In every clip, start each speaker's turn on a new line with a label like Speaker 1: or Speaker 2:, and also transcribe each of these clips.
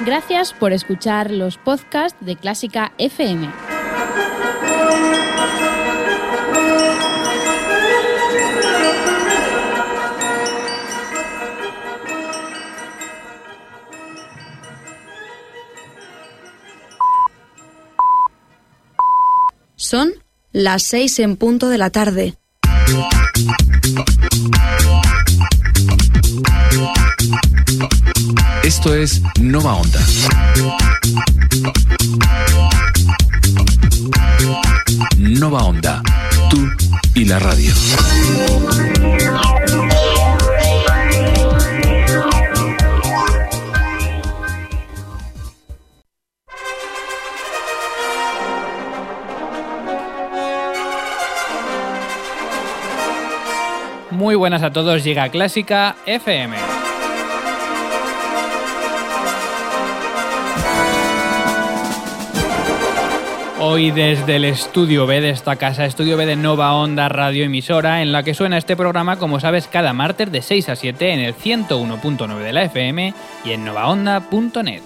Speaker 1: Gracias por escuchar los podcasts de Clásica FM. Son las seis en punto de la tarde.
Speaker 2: Esto es Nova Onda. Nova Onda, tú y la radio.
Speaker 3: Muy buenas a todos, llega Clásica FM. Hoy desde el Estudio B de esta casa, Estudio B de Nova Onda Radio Emisora, en la que suena este programa, como sabes, cada martes de 6 a 7 en el 101.9 de la FM y en novaonda.net.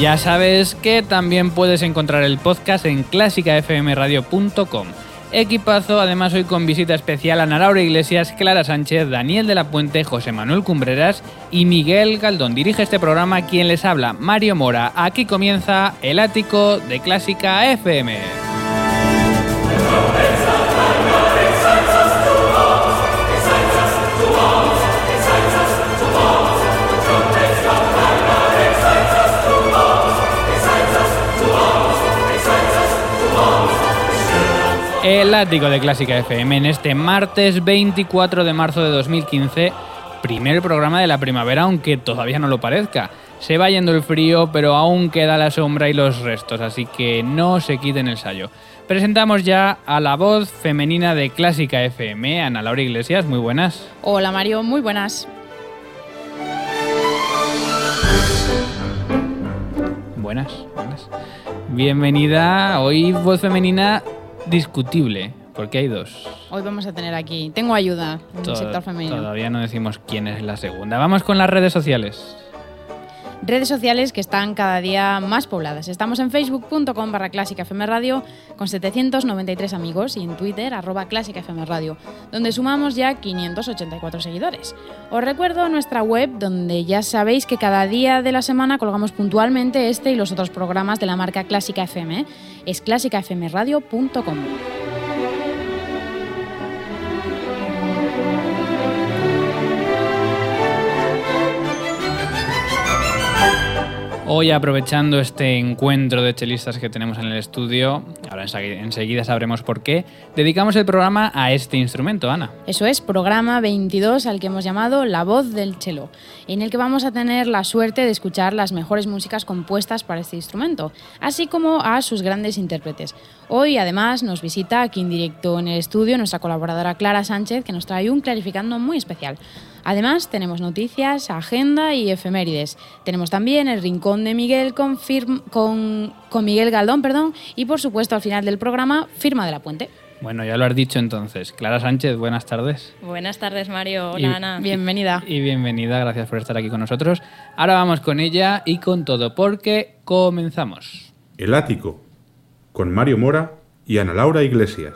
Speaker 3: Ya sabes que también puedes encontrar el podcast en clásicafmradio.com. Equipazo, además hoy con visita especial a Ana Laura Iglesias, Clara Sánchez, Daniel de la Puente, José Manuel Cumbreras y Miguel Galdón. Dirige este programa quien les habla, Mario Mora. Aquí comienza el ático de Clásica FM. De Clásica FM en este martes 24 de marzo de 2015, primer programa de la primavera, aunque todavía no lo parezca. Se va yendo el frío, pero aún queda la sombra y los restos, así que no se quiten el sallo. Presentamos ya a la voz femenina de Clásica FM, Ana Laura Iglesias, muy buenas.
Speaker 1: Hola Mario, muy buenas.
Speaker 3: Buenas, buenas. Bienvenida, hoy voz femenina discutible, porque hay dos.
Speaker 1: Hoy vamos a tener aquí, tengo ayuda en el
Speaker 3: To-
Speaker 1: sector femenino.
Speaker 3: Todavía no decimos quién es la segunda. Vamos con las redes sociales.
Speaker 1: Redes sociales que están cada día más pobladas. Estamos en facebook.com barra clásica FM Radio con 793 amigos y en Twitter arroba clásica FM Radio, donde sumamos ya 584 seguidores. Os recuerdo nuestra web donde ya sabéis que cada día de la semana colgamos puntualmente este y los otros programas de la marca Clásica FM. ¿eh? Es clásicafmradio.com.
Speaker 3: Hoy aprovechando este encuentro de chelistas que tenemos en el estudio, ahora ensegui- enseguida sabremos por qué, dedicamos el programa a este instrumento, Ana.
Speaker 1: Eso es, programa 22 al que hemos llamado La voz del cello, en el que vamos a tener la suerte de escuchar las mejores músicas compuestas para este instrumento, así como a sus grandes intérpretes. Hoy además nos visita aquí en directo en el estudio nuestra colaboradora Clara Sánchez, que nos trae un clarificando muy especial. Además tenemos noticias, agenda y efemérides. Tenemos también el rincón de Miguel con, firm- con, con Miguel Galdón, perdón, y por supuesto al final del programa firma de la puente.
Speaker 3: Bueno, ya lo has dicho entonces. Clara Sánchez, buenas tardes.
Speaker 4: Buenas tardes, Mario. Hola,
Speaker 3: Y-
Speaker 4: Ana.
Speaker 1: Bienvenida.
Speaker 3: Y bienvenida, gracias por estar aquí con nosotros. Ahora vamos con ella y con todo, porque comenzamos.
Speaker 5: El Ático, con Mario Mora y Ana Laura Iglesias.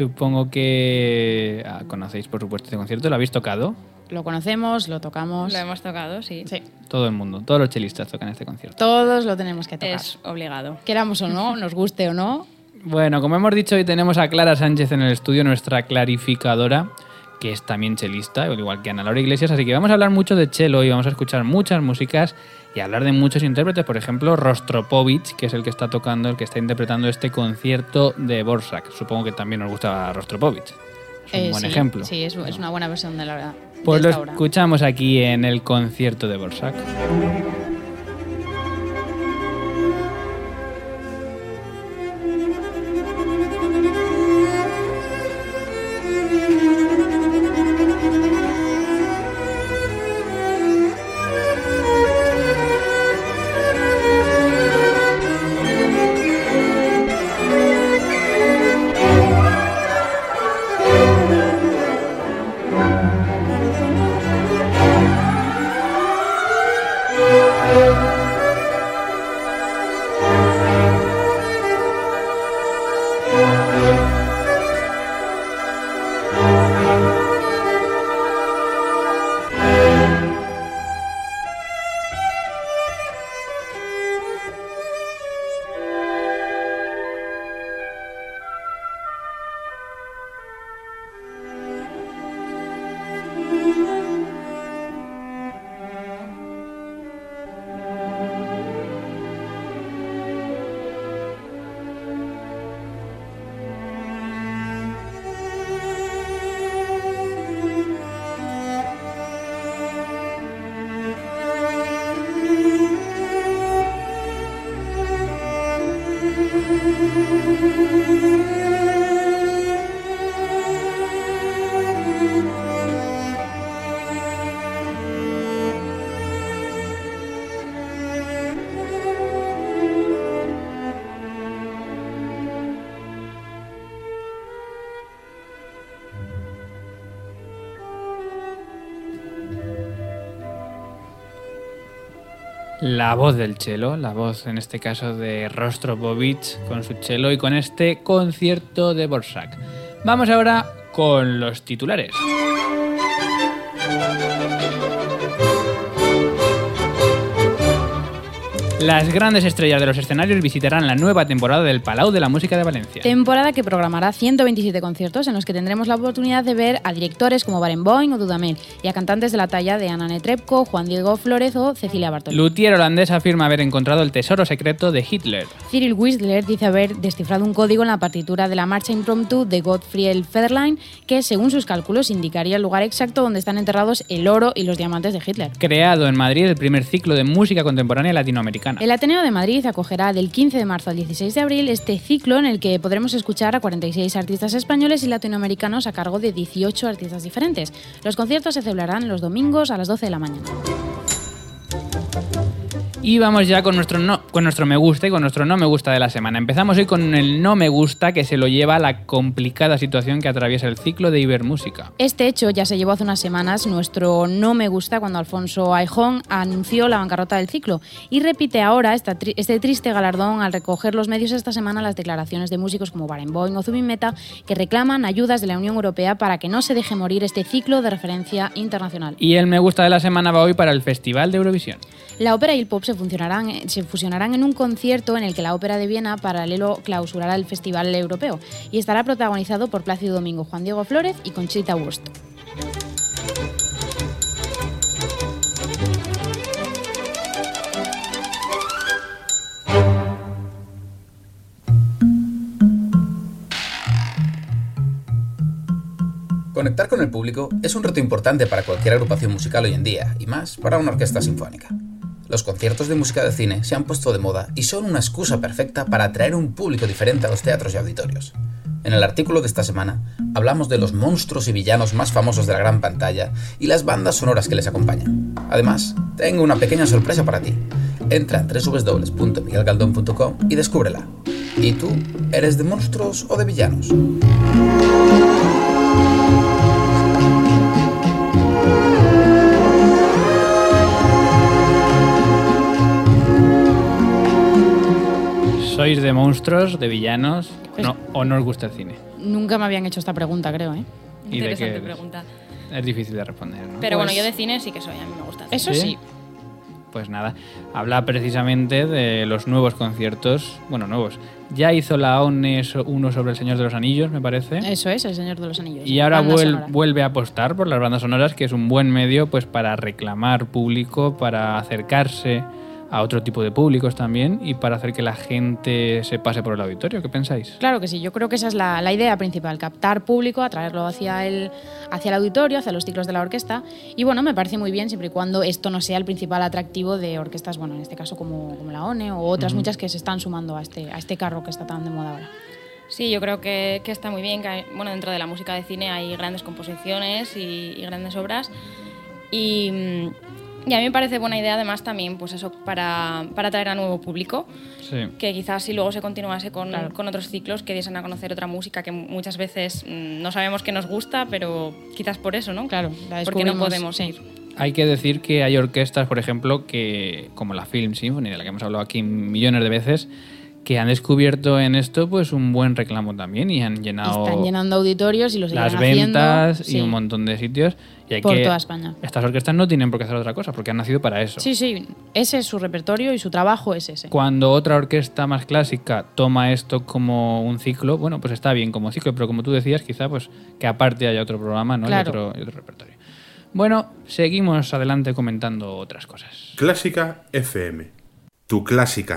Speaker 3: Supongo que ah, conocéis, por supuesto, este concierto. ¿Lo habéis tocado?
Speaker 1: Lo conocemos, lo tocamos.
Speaker 4: Lo hemos tocado, sí.
Speaker 1: Sí.
Speaker 3: Todo el mundo, todos los chelistas tocan este concierto.
Speaker 1: Todos lo tenemos que tocar.
Speaker 4: Es obligado.
Speaker 1: Queramos o no, nos guste o no.
Speaker 3: Bueno, como hemos dicho, hoy tenemos a Clara Sánchez en el estudio, nuestra clarificadora, que es también chelista, al igual que Ana Laura Iglesias, así que vamos a hablar mucho de chelo y vamos a escuchar muchas músicas y hablar de muchos intérpretes, por ejemplo, Rostropovich, que es el que está tocando, el que está interpretando este concierto de Borsak. Supongo que también nos gusta Rostropovich. Es un
Speaker 1: Eh,
Speaker 3: buen
Speaker 1: sí,
Speaker 3: ejemplo.
Speaker 1: Sí, es, es una buena versión de la verdad.
Speaker 3: Pues lo escuchamos aquí en el concierto de Borsak. La voz del chelo, la voz en este caso de Rostropovich con su chelo y con este concierto de Borsak. Vamos ahora con los titulares. Las grandes estrellas de los escenarios visitarán la nueva temporada del Palau de la Música de Valencia.
Speaker 1: Temporada que programará 127 conciertos en los que tendremos la oportunidad de ver a directores como Barenboim o Dudamel y a cantantes de la talla de Ana Netrebko, Juan Diego Flórez o Cecilia Bartoli.
Speaker 3: Luthier holandés afirma haber encontrado el tesoro secreto de Hitler.
Speaker 1: Cyril Whistler dice haber descifrado un código en la partitura de la marcha impromptu de Gottfried Federlein que, según sus cálculos, indicaría el lugar exacto donde están enterrados el oro y los diamantes de Hitler.
Speaker 3: Creado en Madrid el primer ciclo de música contemporánea latinoamericana.
Speaker 1: El Ateneo de Madrid acogerá del 15 de marzo al 16 de abril este ciclo en el que podremos escuchar a 46 artistas españoles y latinoamericanos a cargo de 18 artistas diferentes. Los conciertos se celebrarán los domingos a las 12 de la mañana.
Speaker 3: Y vamos ya con nuestro, no, con nuestro me gusta y con nuestro no me gusta de la semana. Empezamos hoy con el no me gusta que se lo lleva a la complicada situación que atraviesa el ciclo de Ibermúsica.
Speaker 1: Este hecho ya se llevó hace unas semanas nuestro no me gusta cuando Alfonso Aijón anunció la bancarrota del ciclo y repite ahora esta tri- este triste galardón al recoger los medios esta semana las declaraciones de músicos como Barenboim o Zubin Meta que reclaman ayudas de la Unión Europea para que no se deje morir este ciclo de referencia internacional.
Speaker 3: Y el me gusta de la semana va hoy para el Festival de Eurovisión.
Speaker 1: La ópera y el pop se, funcionarán, se fusionarán en un concierto en el que la Ópera de Viena paralelo clausurará el Festival Europeo y estará protagonizado por Plácido Domingo, Juan Diego Flórez y Conchita Wurst.
Speaker 6: Conectar con el público es un reto importante para cualquier agrupación musical hoy en día, y más para una orquesta sinfónica. Los conciertos de música de cine se han puesto de moda y son una excusa perfecta para atraer un público diferente a los teatros y auditorios. En el artículo de esta semana hablamos de los monstruos y villanos más famosos de la gran pantalla y las bandas sonoras que les acompañan. Además, tengo una pequeña sorpresa para ti. Entra en www.miguelgaldón.com y descúbrela. ¿Y tú, eres de monstruos o de villanos?
Speaker 3: ¿Sois de monstruos, de villanos,
Speaker 1: Pues-
Speaker 3: no, o no os gusta el cine?
Speaker 1: Nunca me habían hecho esta pregunta, creo, ¿eh?
Speaker 3: ¿Y de
Speaker 4: Interesante
Speaker 3: qué es?
Speaker 4: pregunta.
Speaker 3: Es difícil de responder, ¿no?
Speaker 4: Pero bueno,
Speaker 1: Pues-
Speaker 4: yo de cine sí que soy, a mí me gusta. el
Speaker 1: Eso
Speaker 4: cine.
Speaker 3: ¿Sí?
Speaker 1: sí.
Speaker 3: Pues nada, habla precisamente de los nuevos conciertos, bueno, nuevos. Ya hizo la ONE uno sobre el Señor de los Anillos, me parece.
Speaker 1: Eso es, El Señor de los Anillos.
Speaker 3: Y ahora
Speaker 1: Banda
Speaker 3: vuel-
Speaker 1: sonora.
Speaker 3: vuelve a apostar por las bandas sonoras, que es un buen medio pues para reclamar público, para acercarse a otro tipo de públicos también y para hacer que la gente se pase por el auditorio. ¿Qué pensáis?
Speaker 1: Claro que sí, yo creo que esa es la, la idea principal, captar público, atraerlo hacia el, hacia el auditorio, hacia los ciclos de la orquesta. Y bueno, me parece muy bien siempre y cuando esto no sea el principal atractivo de orquestas, bueno, en este caso como, como la ONE o otras muchas que se están sumando a este, a este carro que está tan de moda ahora.
Speaker 4: Sí, yo creo que, que está muy bien. Que hay- bueno, dentro de la música de cine hay grandes composiciones y, y grandes obras. Y, y a mí me parece buena idea, además, también, pues eso, para, para atraer a nuevo público.
Speaker 3: Sí.
Speaker 4: Que quizás si luego se continuase con,
Speaker 1: Claro.
Speaker 4: con otros ciclos, que diesen a conocer otra música que muchas veces mm, no sabemos que nos gusta, pero quizás por eso, ¿no?
Speaker 1: Claro, la
Speaker 4: Porque no podemos
Speaker 1: sí.
Speaker 4: ir.
Speaker 3: Hay que decir que hay orquestas, por ejemplo, que como la Film Symphony, de la que hemos hablado aquí millones de veces, que han descubierto en esto pues un buen reclamo también y han llenado
Speaker 1: Están llenando auditorios y lo seguirán
Speaker 3: las
Speaker 1: haciendo,
Speaker 3: ventas y
Speaker 1: sí,
Speaker 3: un montón de sitios. Y hay
Speaker 1: por
Speaker 3: que,
Speaker 1: toda España.
Speaker 3: Estas orquestas no tienen por qué hacer otra cosa, porque han nacido para eso.
Speaker 1: Sí, sí, ese es su repertorio y su trabajo es ese.
Speaker 3: Cuando otra orquesta más clásica toma esto como un ciclo, bueno, pues está bien como ciclo, pero como tú decías, quizá pues que aparte haya otro programa ¿no?
Speaker 1: Claro.
Speaker 3: y, otro, y otro repertorio. Bueno, seguimos adelante comentando otras cosas.
Speaker 5: Clásica FM. Tu clásica.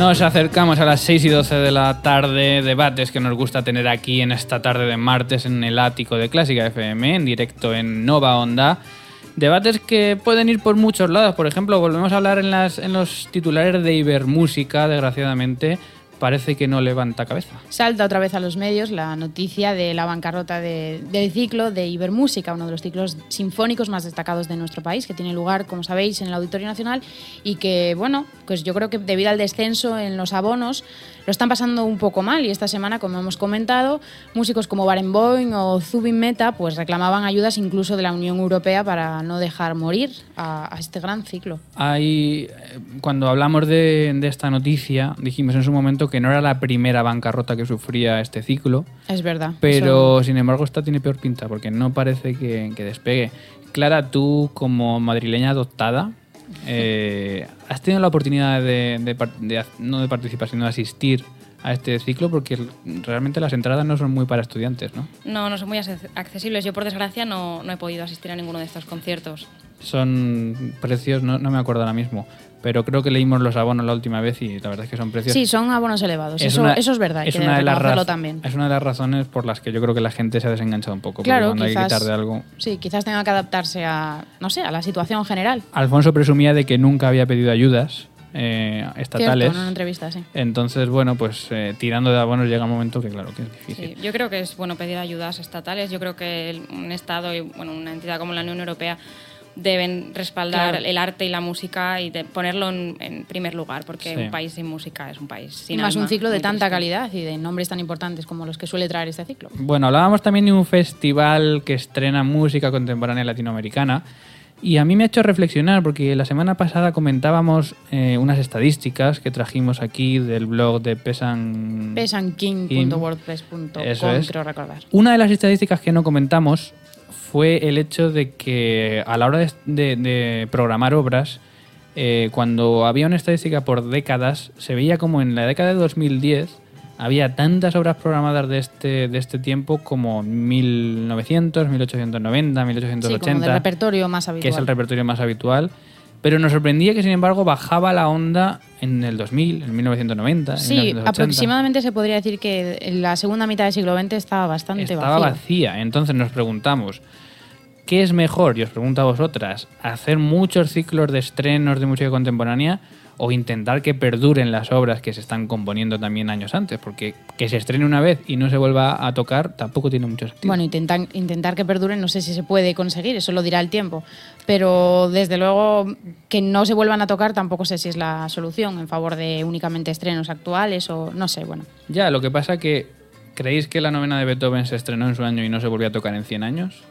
Speaker 3: Nos acercamos a las 6 y 12 de la tarde, debates que nos gusta tener aquí en esta tarde de martes en el ático de Clásica FM, en directo en Nova Onda. Debates que pueden ir por muchos lados. Por ejemplo, volvemos a hablar en, en los titulares de Ibermúsica, desgraciadamente, parece que no levanta cabeza.
Speaker 1: Salta otra vez a los medios la noticia de la bancarrota de- del ciclo de Ibermúsica, uno de los ciclos sinfónicos más destacados de nuestro país, que tiene lugar, como sabéis, en el Auditorio Nacional y que, bueno, pues yo creo que debido al descenso en los abonos lo están pasando un poco mal y esta semana, como hemos comentado, músicos como Barenboim o Zubin Meta pues reclamaban ayudas incluso de la Unión Europea para no dejar morir a, a este gran ciclo.
Speaker 3: Hay, eh, cuando hablamos de, de esta noticia, dijimos en su momento que no era la primera bancarrota que sufría este ciclo,
Speaker 1: Es verdad.
Speaker 3: pero sin embargo esta tiene peor pinta porque no parece que, que despegue. Clara, tú como madrileña adoptada, eh, ¿has tenido la oportunidad de, de no de participar, sino de asistir a este ciclo? Porque realmente las entradas no son muy para estudiantes, ¿no?
Speaker 4: No, no son muy ac- accesibles. Yo, por desgracia, no, no he podido asistir a ninguno de estos conciertos.
Speaker 3: Son precios, no, no me acuerdo ahora mismo, pero creo que leímos los abonos la última vez y la verdad es que son precios
Speaker 1: Sí, son abonos elevados.
Speaker 3: Es
Speaker 1: eso,
Speaker 3: una-
Speaker 1: eso es verdad.
Speaker 3: es
Speaker 1: que
Speaker 3: una de las
Speaker 1: también.
Speaker 3: Es una de las razones por las que yo creo que la gente se ha desenganchado un poco.
Speaker 1: Claro,
Speaker 3: cuando hay que
Speaker 1: quizás,
Speaker 3: quitar de algo.
Speaker 1: sí, quizás tenga que adaptarse a, no sé, a la situación general.
Speaker 3: Alfonso presumía de que nunca había pedido ayudas eh, estatales.
Speaker 1: Cierto, en una entrevista, sí.
Speaker 3: Entonces, bueno, pues eh, tirando de abonos llega un momento que, claro, que es difícil.
Speaker 4: Sí, yo creo que es bueno pedir ayudas estatales. Yo creo que un Estado y bueno, una entidad como la Unión Europea deben respaldar
Speaker 1: Claro.
Speaker 4: el arte y la música y de ponerlo en, en primer lugar, porque
Speaker 3: Sí.
Speaker 4: un país sin música es un país
Speaker 1: Y
Speaker 4: sin
Speaker 1: más un
Speaker 4: alma,
Speaker 1: ciclo de tanta
Speaker 4: triste.
Speaker 1: calidad y de nombres tan importantes como los que suele traer este ciclo.
Speaker 3: Bueno, hablábamos también de un festival que estrena música contemporánea latinoamericana. Y a mí me ha hecho reflexionar porque la semana pasada comentábamos eh, unas estadísticas que trajimos aquí del blog de Pesan.
Speaker 1: pesanking.wordpress.com,
Speaker 3: Eso es.
Speaker 1: creo recordar.
Speaker 3: Una de las estadísticas que no comentamos fue el hecho de que a la hora de, de- de programar obras, eh, cuando había una estadística por décadas, se veía como en la década de 2010 había tantas obras programadas de este, de este tiempo como 1900, 1890,
Speaker 1: Sí,
Speaker 3: 1880
Speaker 1: como del repertorio más habitual.
Speaker 3: que es el repertorio más habitual. Pero nos sorprendía que, sin embargo, bajaba la onda en el 2000, en 1990. en
Speaker 1: Sí,
Speaker 3: 1980.
Speaker 1: aproximadamente se podría decir que en la segunda mitad del siglo XX estaba bastante
Speaker 3: Estaba
Speaker 1: vacío.
Speaker 3: vacía. Entonces nos preguntamos, ¿qué es mejor? Y os pregunto a vosotras, ¿hacer muchos ciclos de estrenos de música contemporánea o intentar que perduren las obras que se están componiendo también años antes? Porque que se estrene una vez y no se vuelva a tocar tampoco tiene mucho sentido.
Speaker 1: Bueno, intentar, intentar que perduren, no sé si se puede conseguir, eso lo dirá el tiempo. Pero desde luego que no se vuelvan a tocar tampoco sé si es la solución en favor de únicamente estrenos actuales o no sé, bueno.
Speaker 3: Ya, lo que pasa que ¿Creéis que la novena de Beethoven se estrenó en su año y no se volvió a tocar en 100 años?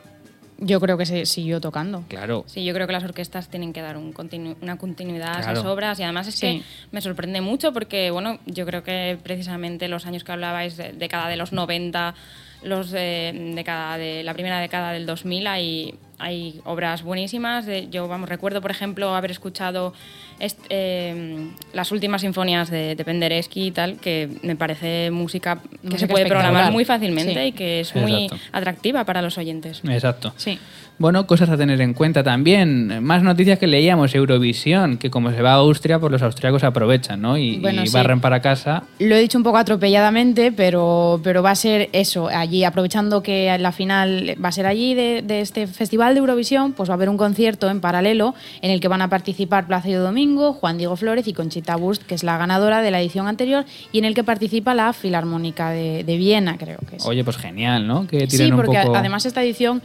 Speaker 1: Yo creo que se siguió tocando.
Speaker 3: Claro.
Speaker 4: Sí, yo creo que las orquestas tienen que dar un continu- una continuidad a esas obras y además es
Speaker 1: Sí.
Speaker 4: que me sorprende mucho porque, bueno, yo creo que precisamente los años que hablabais, de década de los 90, los de, década de la primera década del 2000, hay, hay obras buenísimas. De- yo, vamos, recuerdo, por ejemplo, haber escuchado eh, las últimas sinfonías de, de Penderecki y tal, que me parece música que
Speaker 1: Música
Speaker 4: se puede programar muy fácilmente
Speaker 1: Sí.
Speaker 4: y que es muy
Speaker 3: Exacto.
Speaker 4: atractiva para los oyentes.
Speaker 3: Exacto.
Speaker 1: Sí.
Speaker 3: Bueno, cosas a tener en cuenta también. Más noticias que leíamos. Eurovisión, que como se va a Austria, pues los austriacos aprovechan, ¿no? Y,
Speaker 1: Bueno,
Speaker 3: y
Speaker 1: sí.
Speaker 3: barren para casa.
Speaker 1: Lo he dicho un poco atropelladamente, pero, pero va a ser eso, allí, aprovechando que la final va a ser allí de, de este Festival de Eurovisión, pues va a haber un concierto en paralelo en el que van a participar Plácido Domingo, Juan Diego Flores y Conchita Wurst, que es la ganadora de la edición anterior, y en el que participa la Filarmónica de, de Viena, creo que es.
Speaker 3: Oye, pues genial, ¿no? Que
Speaker 1: Sí,
Speaker 3: un
Speaker 1: porque
Speaker 3: poco...
Speaker 1: además esta edición,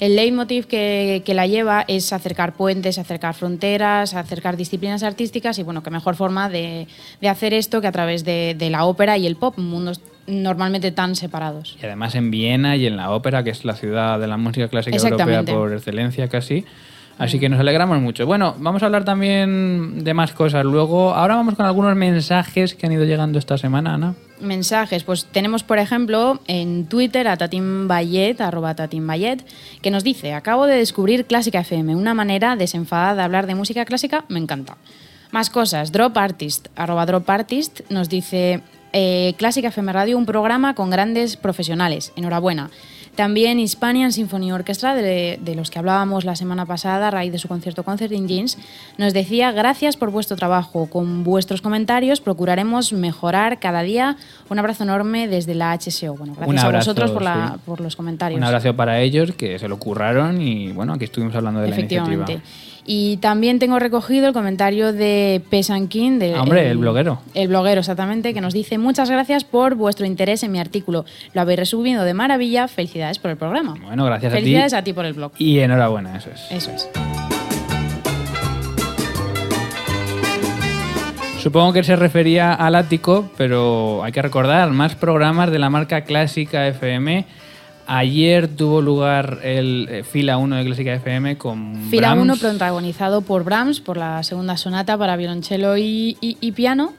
Speaker 1: el leitmotiv que, que la lleva es acercar puentes, acercar fronteras, acercar disciplinas artísticas y bueno, qué mejor forma de, de hacer esto que a través de, de la ópera y el pop, mundos normalmente tan separados.
Speaker 3: Y además en Viena y en la ópera, que es la ciudad de la música clásica europea por excelencia casi. Así que nos alegramos mucho. Bueno, vamos a hablar también de más cosas luego. Ahora vamos con algunos mensajes que han ido llegando esta semana, Ana.
Speaker 1: Mensajes, pues tenemos por ejemplo en Twitter a Bayet, arroba que nos dice, acabo de descubrir Clásica FM, una manera desenfadada de hablar de música clásica, me encanta. Más cosas, Drop Artist, arroba Drop Artist, nos dice, eh, Clásica FM Radio, un programa con grandes profesionales, enhorabuena. También Hispanian Symphony Orchestra, de, de los que hablábamos la semana pasada a raíz de su concierto Concert in Jeans, nos decía gracias por vuestro trabajo. Con vuestros comentarios procuraremos mejorar cada día. Un abrazo enorme desde la HSO. Bueno, gracias
Speaker 3: Un
Speaker 1: a
Speaker 3: abrazo,
Speaker 1: vosotros por, la-
Speaker 3: sí.
Speaker 1: por los comentarios.
Speaker 3: Un abrazo para ellos que se lo curraron y bueno, aquí estuvimos hablando de la
Speaker 1: Efectivamente. Y también tengo recogido el comentario de Pesankin, de
Speaker 3: hombre, el bloguero.
Speaker 1: El bloguero, exactamente, que nos dice muchas gracias por vuestro interés en mi artículo. Lo habéis resubido de maravilla. Felicidades por el programa.
Speaker 3: Bueno, gracias a ti.
Speaker 1: Felicidades a ti por el blog.
Speaker 3: Y enhorabuena, eso es.
Speaker 1: Eso es.
Speaker 3: Supongo que se refería al ático, pero hay que recordar más programas de la marca Clásica FM. Ayer tuvo lugar el eh, Fila 1 de Clásica FM con
Speaker 1: Fila
Speaker 3: Brahms.
Speaker 1: 1 protagonizado por Brahms, por la segunda sonata para violonchelo y, y- y piano.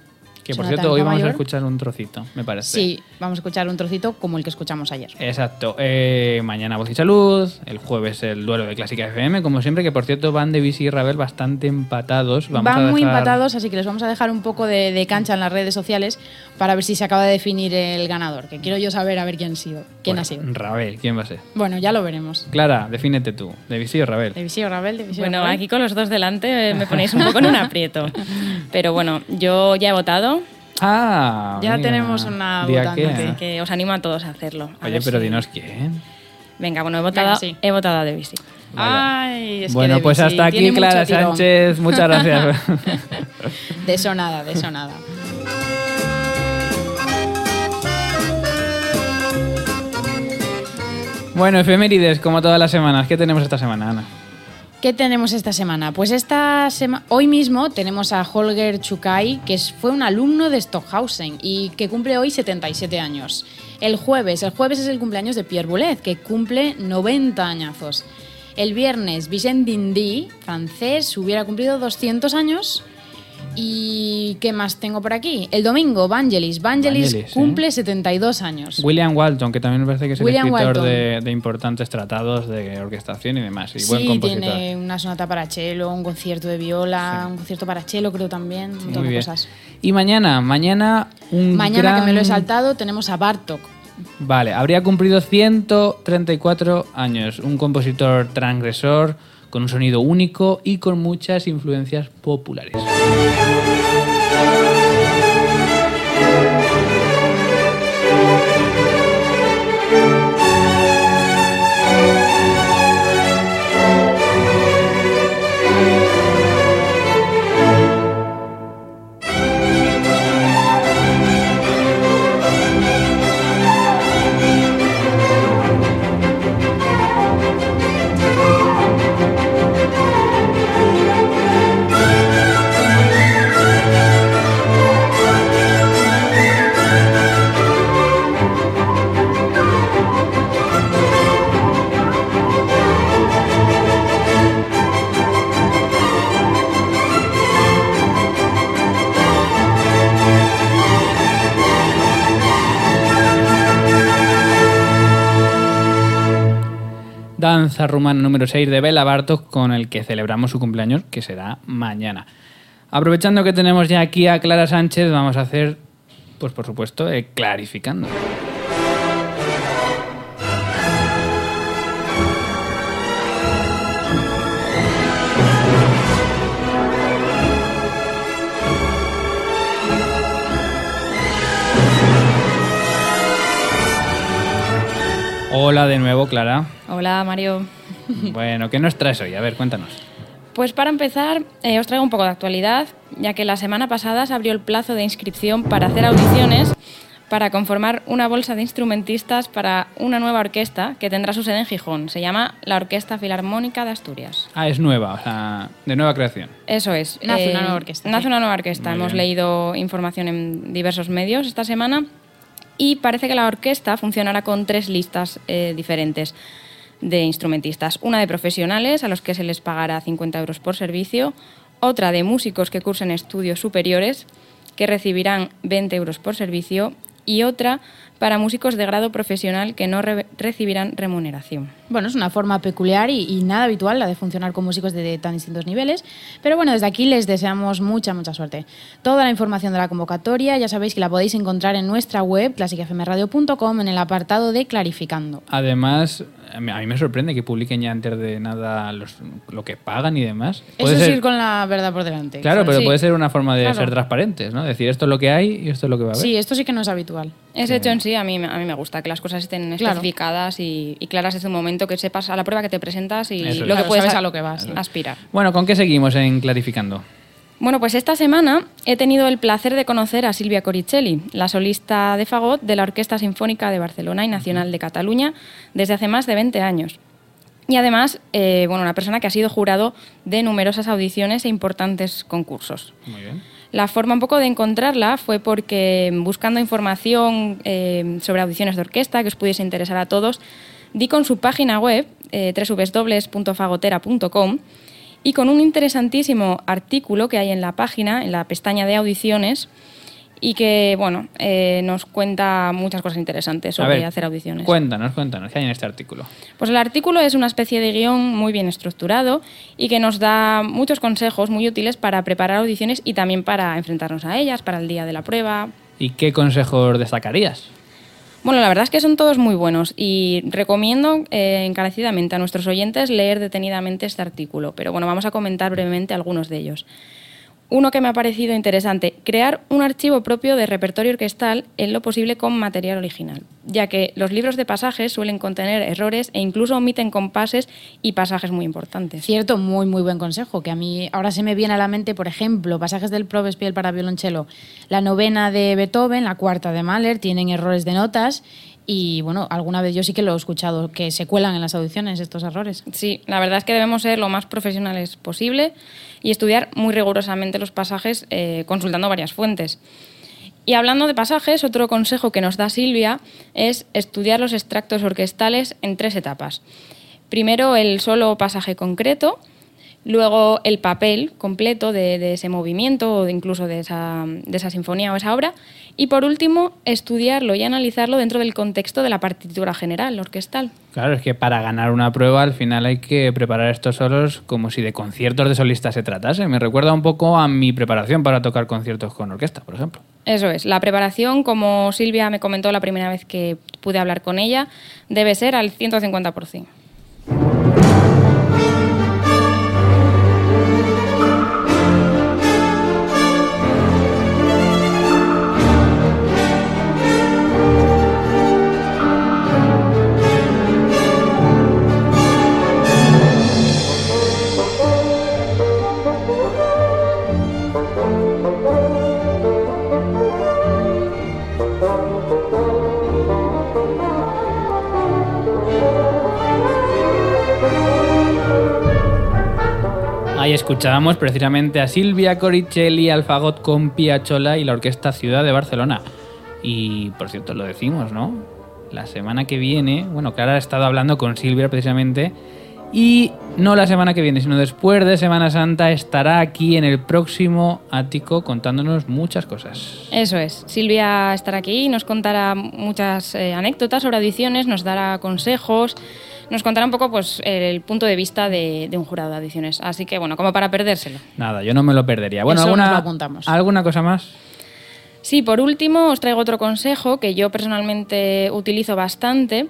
Speaker 3: Que por cierto, hoy vamos a escuchar un trocito, me parece.
Speaker 1: Sí, vamos a escuchar un trocito como el que escuchamos ayer.
Speaker 3: Exacto. Eh, mañana Voz y Salud, el jueves el duelo de Clásica FM, como siempre, que por cierto van de y Ravel bastante empatados. Vamos a
Speaker 1: Van muy
Speaker 3: dejar-
Speaker 1: empatados, así que les vamos a dejar un poco de, de cancha en las redes sociales para ver si se acaba de definir el ganador. Que quiero yo saber a ver quién, ha sido, quién
Speaker 3: Bueno,
Speaker 1: ha sido.
Speaker 3: Ravel, ¿quién va a ser?
Speaker 1: Bueno, ya lo veremos.
Speaker 3: Clara, defínete tú. ¿De o Ravel?
Speaker 1: Devisio Rabel, Devisio
Speaker 4: Bueno,
Speaker 1: Rabel.
Speaker 4: aquí con los dos delante eh, me ponéis un poco en un aprieto. Pero bueno, yo ya he votado,
Speaker 3: Ah,
Speaker 1: Ya
Speaker 3: mira.
Speaker 1: tenemos una
Speaker 3: ¿Di a
Speaker 1: votante.
Speaker 4: así que os animo a todos a hacerlo. A
Speaker 3: Oye, pero
Speaker 4: si-
Speaker 3: dinos quién.
Speaker 4: Venga, bueno, he votado,
Speaker 1: Venga, sí.
Speaker 4: he votado a Debussy.
Speaker 1: Ay, es que
Speaker 3: bueno, pues
Speaker 1: Debussy
Speaker 3: hasta aquí Clara. Sánchez. Muchas gracias.
Speaker 1: De eso nada, de eso nada.
Speaker 3: Bueno, efemérides, como todas las semanas. ¿Qué tenemos esta semana, Ana?
Speaker 1: ¿Qué tenemos esta semana? Pues esta sema- hoy mismo tenemos a Holger Chukai, que fue un alumno de Stockhausen y que cumple hoy 77 años. El jueves, el jueves es el cumpleaños de Pierre Boulez, que cumple 90 añazos. El viernes, Vicent Dindy, francés, hubiera cumplido 200 años. ¿Y qué más tengo por aquí? El domingo, Vangelis. Vangelis
Speaker 3: Vangelis, ¿eh?
Speaker 1: cumple 72 años.
Speaker 3: William Walton, que también me parece que es el escritor de, de importantes tratados de orquestación y demás. Y buen
Speaker 1: Sí,
Speaker 3: compositor.
Speaker 1: tiene una sonata para cello, un concierto de viola, un concierto para cello, creo también, un montón
Speaker 3: Muy
Speaker 1: de
Speaker 3: bien.
Speaker 1: cosas.
Speaker 3: Y mañana, mañana un
Speaker 1: Mañana, que me lo he saltado, tenemos a Bartok.
Speaker 3: Vale, habría cumplido 134 años. Un compositor transgresor, con un sonido único y con muchas influencias populares. Danza rumana número 6 de Bela Bartok con el que celebramos su cumpleaños, que será mañana. Aprovechando que tenemos ya aquí a Clara Sánchez, vamos a hacer, pues por supuesto, eh, clarificando. Hola de nuevo, Clara.
Speaker 4: Hola, Mario.
Speaker 3: Bueno, ¿qué nos traes hoy? A ver, cuéntanos.
Speaker 4: Pues para empezar, eh, os traigo un poco de actualidad, ya que la semana pasada se abrió el plazo de inscripción para hacer audiciones para conformar una bolsa de instrumentistas para una nueva orquesta que tendrá su sede en Gijón. Se llama la Orquesta Filarmónica de Asturias.
Speaker 3: Ah, es nueva, o sea, de nueva creación.
Speaker 4: Eso es.
Speaker 1: Nace una nueva orquesta,
Speaker 4: Nace
Speaker 1: sí.
Speaker 4: una nueva orquesta.
Speaker 3: Muy
Speaker 4: Hemos
Speaker 3: bien.
Speaker 4: leído información en diversos medios esta semana y parece que la orquesta funcionará con tres listas eh, diferentes de instrumentistas. Una de profesionales, a los que se les pagará 50 euros por servicio. Otra de músicos que cursen estudios superiores, que recibirán 20 euros por servicio. Y otra para músicos de grado profesional que no re- recibirán remuneración.
Speaker 1: Bueno, es una forma peculiar y, y nada habitual la de funcionar con músicos de, tan distintos niveles. Pero bueno, desde aquí les deseamos mucha, mucha suerte. Toda la información de la convocatoria ya sabéis que la podéis encontrar en nuestra web, clásicafmradio.com, en el apartado de Clarificando.
Speaker 3: Además, a mí me sorprende que publiquen ya antes de nada los- lo que pagan y demás.
Speaker 1: Eso es
Speaker 3: ser-
Speaker 1: ir con la verdad por delante.
Speaker 3: Claro, pero
Speaker 4: Sí.
Speaker 3: puede ser una forma de
Speaker 1: Claro.
Speaker 3: ser transparentes, ¿no? Decir esto es lo que hay y esto es lo que va a haber.
Speaker 1: Sí, esto sí que no es habitual.
Speaker 4: Ese hecho en sí a mí, a mí me gusta, que las cosas estén
Speaker 1: Claro.
Speaker 4: especificadas y, y claras desde un momento, que sepas a la prueba que te presentas y
Speaker 3: Eso es.
Speaker 4: lo
Speaker 1: Claro,
Speaker 4: que puedes
Speaker 1: sabes
Speaker 4: a-
Speaker 1: a lo que vas.
Speaker 4: aspirar.
Speaker 3: Bueno, ¿con qué seguimos en Clarificando?
Speaker 4: Bueno, pues esta semana he tenido el placer de conocer a Silvia Coricelli, la solista de fagot de la Orquesta Sinfónica de Barcelona y Nacional de Cataluña desde hace más de 20 años. Y además, eh, bueno, una persona que ha sido jurado de numerosas audiciones e importantes concursos.
Speaker 3: Muy bien.
Speaker 4: La forma un poco de encontrarla fue porque buscando información eh, sobre audiciones de orquesta que os pudiese interesar a todos, di con su página web, eh, www.fagotera.com, y con un interesantísimo artículo que hay en la página, en la pestaña de audiciones, y que, bueno, eh, nos cuenta muchas cosas interesantes sobre
Speaker 3: ver,
Speaker 4: hacer audiciones.
Speaker 3: Cuéntanos, cuéntanos, ¿qué hay en este artículo?
Speaker 4: Pues el artículo es una especie de guion muy bien estructurado y que nos da muchos consejos muy útiles para preparar audiciones y también para enfrentarnos a ellas, para el día de la prueba.
Speaker 3: ¿Y qué consejos destacarías?
Speaker 4: Bueno, la verdad es que son todos muy buenos y recomiendo eh, encarecidamente a nuestros oyentes leer detenidamente este artículo, pero bueno, vamos a comentar brevemente algunos de ellos. Uno que me ha parecido interesante, crear un archivo propio de repertorio orquestal en lo posible con material original, ya que los libros de pasajes suelen contener errores e incluso omiten compases y pasajes muy importantes.
Speaker 1: Cierto, muy, muy buen consejo, que a mí ahora se me viene a la mente, por ejemplo, pasajes del Provespiel para violonchelo. La novena de Beethoven, la cuarta de Mahler, tienen errores de notas y, bueno, alguna vez yo sí que lo he escuchado, que se cuelan en las audiciones estos errores.
Speaker 4: Sí, la verdad es que debemos ser lo más profesionales posible y estudiar muy rigurosamente los pasajes eh, consultando varias fuentes. Y hablando de pasajes, otro consejo que nos da Silvia es estudiar los extractos orquestales en tres etapas. Primero el solo pasaje concreto, luego el papel completo de, de ese movimiento o de incluso de esa, de esa sinfonía o esa obra, y por último estudiarlo y analizarlo dentro del contexto de la partitura general orquestal.
Speaker 3: Claro, es que para ganar una prueba al final hay que preparar estos solos como si de conciertos de solistas se tratase. Me recuerda un poco a mi preparación para tocar conciertos con orquesta, por ejemplo.
Speaker 4: Eso es, la preparación, como Silvia me comentó la primera vez que pude hablar con ella, debe ser al 150%.
Speaker 3: Ahí escuchábamos precisamente a Silvia Coricelli, al fagot con Piachola y la Orquesta Ciudad de Barcelona. Y por cierto, lo decimos, ¿no? La semana que viene, bueno, Clara ha estado hablando con Silvia precisamente Y no la semana que viene, sino después de Semana Santa estará aquí en el próximo ático contándonos muchas cosas.
Speaker 4: Eso es. Silvia estará aquí y nos contará muchas eh, anécdotas sobre audiciones, nos dará consejos, nos contará un poco pues, el punto de vista de, de un jurado de audiciones. Así que, bueno, como para perdérselo.
Speaker 3: Nada, yo no me lo perdería. Bueno,
Speaker 1: Eso
Speaker 3: ¿alguna,
Speaker 1: nos lo apuntamos.
Speaker 3: ¿alguna cosa más?
Speaker 4: Sí, por último os traigo otro consejo que yo personalmente utilizo bastante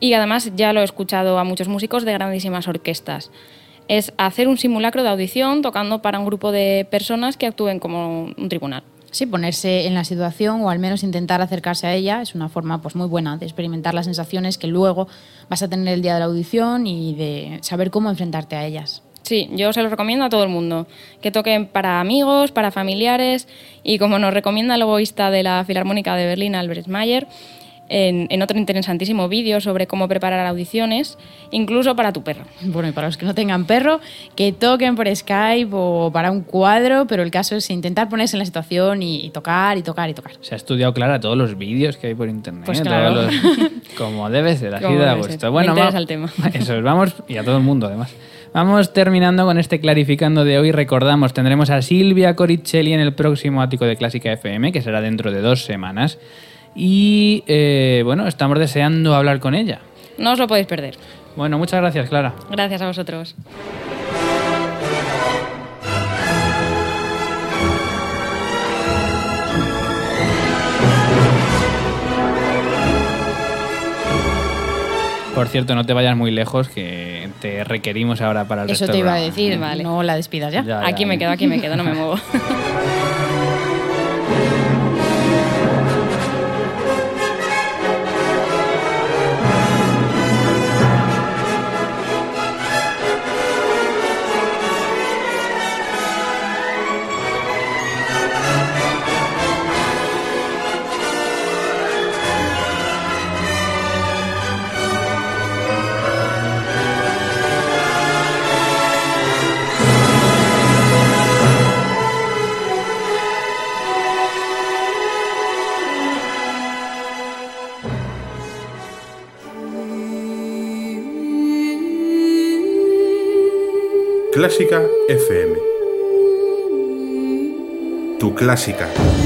Speaker 4: y además ya lo he escuchado a muchos músicos de grandísimas orquestas. Es hacer un simulacro de audición tocando para un grupo de personas que actúen como un tribunal.
Speaker 1: Sí, ponerse en la situación o al menos intentar acercarse a ella es una forma pues, muy buena de experimentar las sensaciones que luego vas a tener el día de la audición y de saber cómo enfrentarte a ellas.
Speaker 4: Sí, yo se lo recomiendo a todo el mundo, que toquen para amigos, para familiares y como nos recomienda el oboísta de la Filarmónica de Berlín, Albert Mayer, en, en otro interesantísimo vídeo sobre cómo preparar audiciones, incluso para tu perro.
Speaker 1: Bueno, y para los que no tengan perro, que toquen por Skype o para un cuadro, pero el caso es intentar ponerse en la situación y, y tocar y tocar y tocar.
Speaker 3: Se ha estudiado, Clara, todos los vídeos que hay por internet.
Speaker 1: Pues claro.
Speaker 3: los- como debe ser, así
Speaker 4: debe
Speaker 3: gusto. Bueno,
Speaker 4: Me interesa
Speaker 3: va-
Speaker 4: el tema.
Speaker 3: Eso es, vamos, y a todo el mundo además. Vamos terminando con este clarificando de hoy. Recordamos, tendremos a Silvia Coricelli en el próximo ático de Clásica FM, que será dentro de dos semanas. Y eh, bueno, estamos deseando hablar con ella.
Speaker 4: No os lo podéis perder.
Speaker 3: Bueno, muchas gracias, Clara.
Speaker 4: Gracias a vosotros.
Speaker 3: Por cierto, no te vayas muy lejos, que te requerimos ahora para el
Speaker 1: Eso
Speaker 3: resto
Speaker 1: te iba a decir,
Speaker 4: Vale.
Speaker 1: no la despidas ya.
Speaker 3: Ya,
Speaker 4: Aquí
Speaker 3: ya.
Speaker 4: me quedo, aquí me quedo, no me muevo.
Speaker 5: Clásica FM. Tu clásica.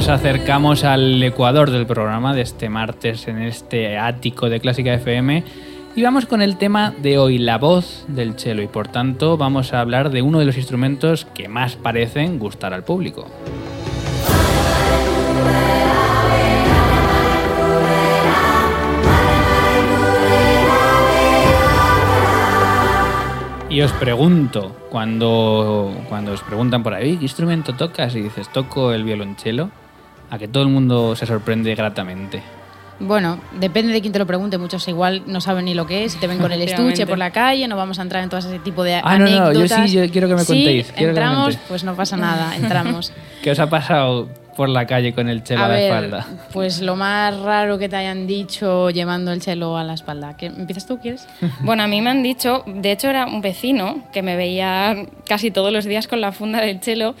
Speaker 3: Nos acercamos al ecuador del programa de este martes en este ático de Clásica FM y vamos con el tema de hoy, la voz del cello y por tanto vamos a hablar de uno de los instrumentos que más parecen gustar al público. Y os pregunto, cuando, cuando os preguntan por ahí, ¿qué instrumento tocas? Y dices, toco el violonchelo, a que todo el mundo se sorprende gratamente.
Speaker 1: Bueno, depende de quién te lo pregunte. Muchos igual no saben ni lo que es. Si te ven con el estuche por la calle, no vamos a entrar en todo ese tipo de
Speaker 3: Ah, no, no, yo
Speaker 1: anécdotas.
Speaker 3: sí, yo quiero que me contéis, me
Speaker 1: entramos, pues no pasa nada, entramos.
Speaker 3: ¿Qué os ha pasado por la calle con el chelo a,
Speaker 1: a
Speaker 3: la espalda?
Speaker 1: pues lo más raro que te hayan dicho llevando el chelo a la espalda. ¿Qué, ¿Empiezas tú, quieres?
Speaker 4: Bueno, a mí me han dicho, de hecho era un vecino que me veía casi todos los días con la funda del chelo,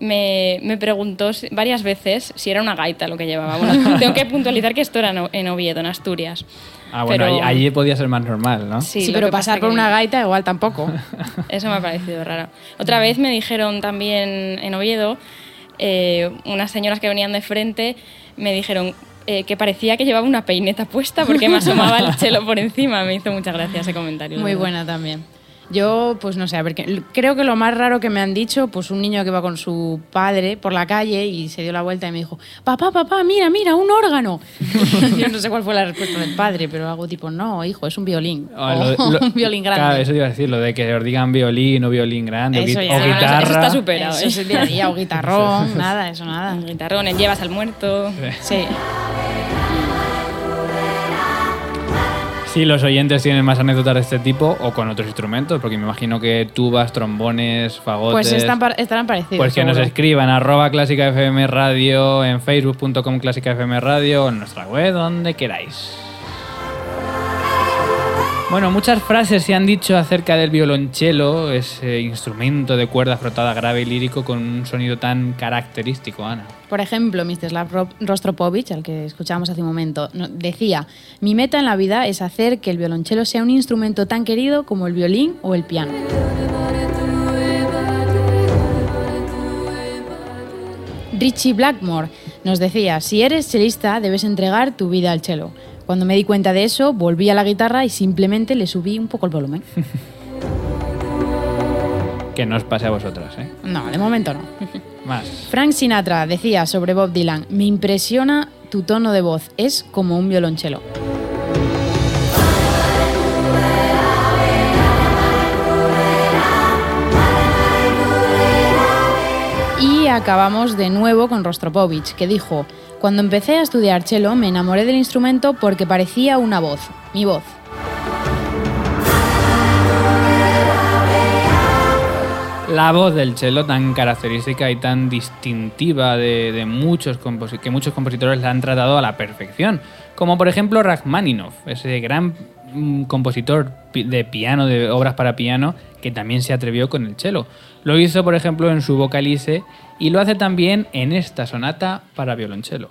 Speaker 4: me, me preguntó varias veces si era una gaita lo que llevaba. Bueno, tengo que puntualizar que esto era en Oviedo, en Asturias.
Speaker 3: Ah, bueno,
Speaker 4: Pero-
Speaker 3: allí, allí podía ser más normal, ¿no?
Speaker 1: Sí, pero pasar por
Speaker 4: que-
Speaker 1: una gaita igual tampoco.
Speaker 4: Eso me ha parecido raro. Otra vez me dijeron también en Oviedo, eh, unas señoras que venían de frente, me dijeron eh, que parecía que llevaba una peineta puesta porque me asomaba el chelo por encima. Me hizo mucha gracia ese comentario.
Speaker 1: Muy buena también. Yo, pues no sé, a ver, creo que lo más raro que me han dicho, pues un niño que va con su padre por la calle y se dio la vuelta y me dijo, papá, papá, mira, mira, un órgano. Yo no sé cuál fue la respuesta del padre, pero algo tipo, no, hijo, es un violín.
Speaker 3: Ah,
Speaker 1: o
Speaker 3: lo- lo-
Speaker 1: un violín grande.
Speaker 3: Claro, eso iba a decir, lo de que os digan violín o violín grande o,
Speaker 1: Eso
Speaker 3: gui-
Speaker 1: ya,
Speaker 3: o
Speaker 1: eso- eso
Speaker 3: guitarra.
Speaker 4: está superado,
Speaker 1: Eso es el día a día, o guitarrón, nada, eso nada.
Speaker 4: Un guitarrón, el llevas al muerto.
Speaker 1: Sí.
Speaker 3: Si los oyentes tienen más anécdotas de este tipo o con otros instrumentos, porque me imagino que tubas, trombones, fagotes.
Speaker 1: Pues están par- estarán parecidos.
Speaker 3: Pues que nos escriban arroba clásica FM Radio, en facebook.com clásica FM Radio, en nuestra web, donde queráis. Bueno, muchas frases se han dicho acerca del violonchelo, ese instrumento de cuerda frotada grave y lírico con un sonido tan característico, Ana.
Speaker 1: Por ejemplo, Mstislav Ro- Rostropovich, al que escuchábamos hace un momento, decía, mi meta en la vida es hacer que el violonchelo sea un instrumento tan querido como el violín o el piano. Richie Blackmore nos decía, si eres chelista debes entregar tu vida al cello. Cuando me di cuenta de eso, volví a la guitarra y simplemente le subí un poco el volumen.
Speaker 3: Que no os pase a vosotras, ¿eh?
Speaker 1: No, de momento no.
Speaker 3: Más.
Speaker 1: Frank Sinatra decía sobre Bob Dylan, me impresiona tu tono de voz, es como un violonchelo. Y acabamos de nuevo con Rostropovich, que dijo, cuando empecé a estudiar cello me enamoré del instrumento porque parecía una voz, mi voz.
Speaker 3: La voz del cello tan característica y tan distintiva de, muchos que muchos compositores la han tratado a la perfección, como por ejemplo Rachmaninoff, ese gran mm, compositor de piano, de obras para piano, que también se atrevió con el cello. Lo hizo, por ejemplo, en su Vocalice y lo hace también en esta sonata para violonchelo.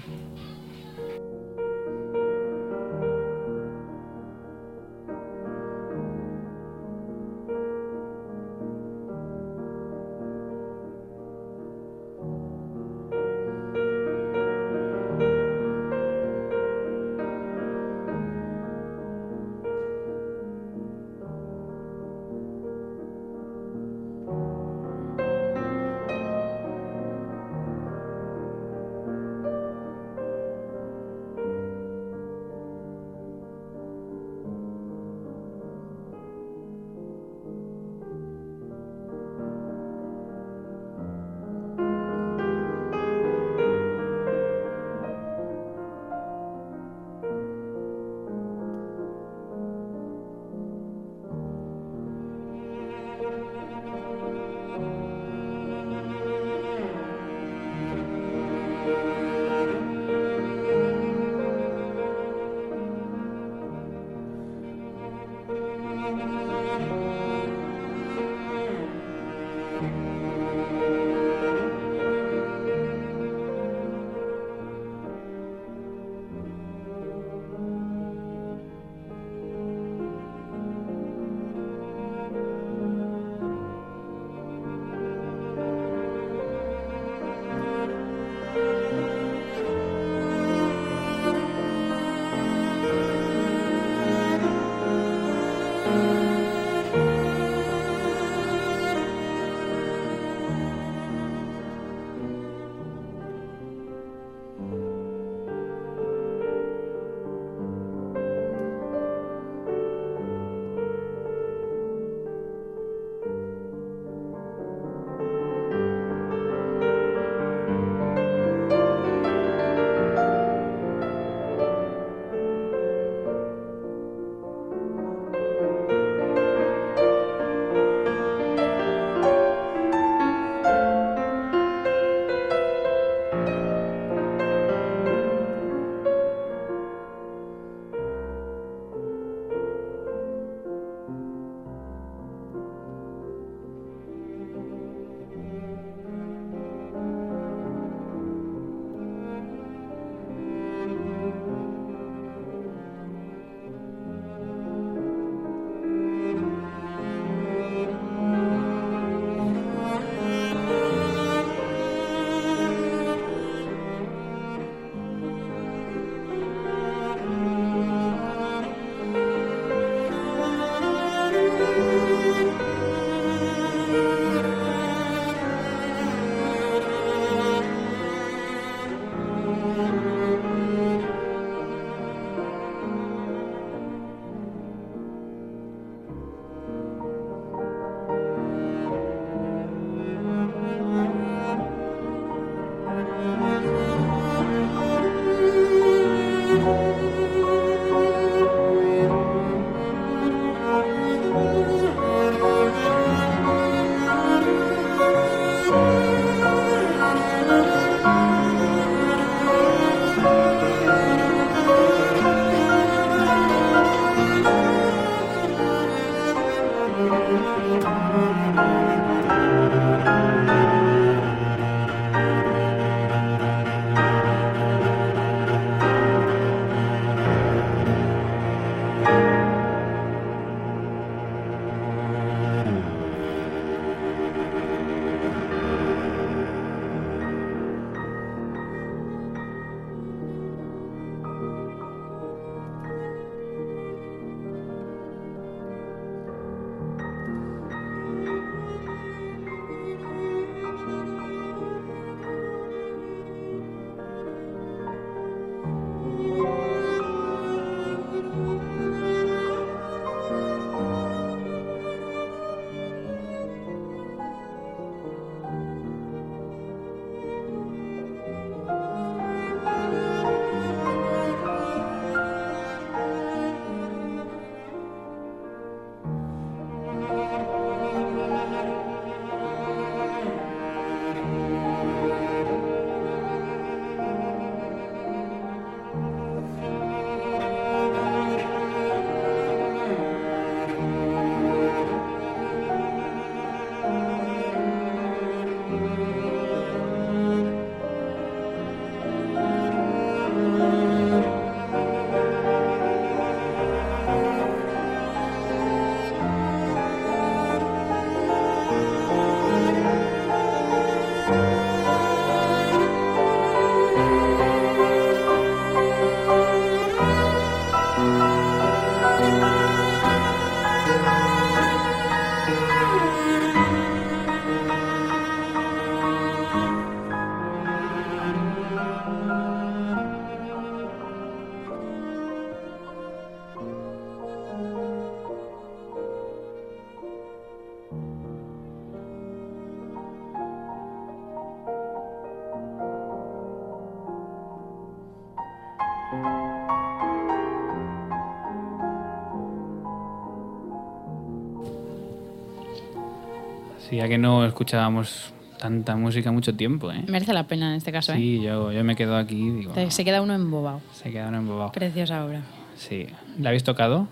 Speaker 3: Sí, ya que no escuchábamos tanta música mucho tiempo, ¿eh?
Speaker 1: Merece la pena en este caso, ¿eh?
Speaker 3: Sí, yo, yo me quedo aquí digo,
Speaker 1: Te- Se queda uno embobado.
Speaker 3: se quedaron embobados.
Speaker 4: Preciosa obra.
Speaker 3: Sí. ¿La habéis tocado?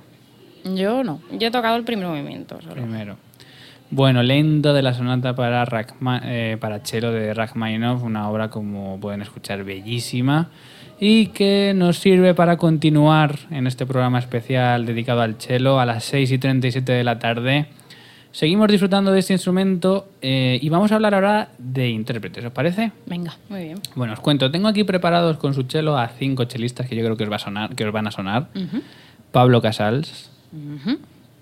Speaker 1: Yo no.
Speaker 4: Yo he tocado el primer movimiento solo.
Speaker 3: Primero. Bueno, lento de la sonata para, Rachma- eh, para cello de Rachmaninoff, una obra como pueden escuchar bellísima y que nos sirve para continuar en este programa especial dedicado al cello a las 6 y 37 de la tarde. Seguimos disfrutando de este instrumento eh, y vamos a hablar ahora de intérpretes, ¿os parece?
Speaker 1: Venga.
Speaker 4: Muy bien.
Speaker 3: Bueno, os cuento, tengo aquí preparados con su cello a cinco chelistas que yo creo que os, va a sonar, que os van a sonar. Pablo Casals.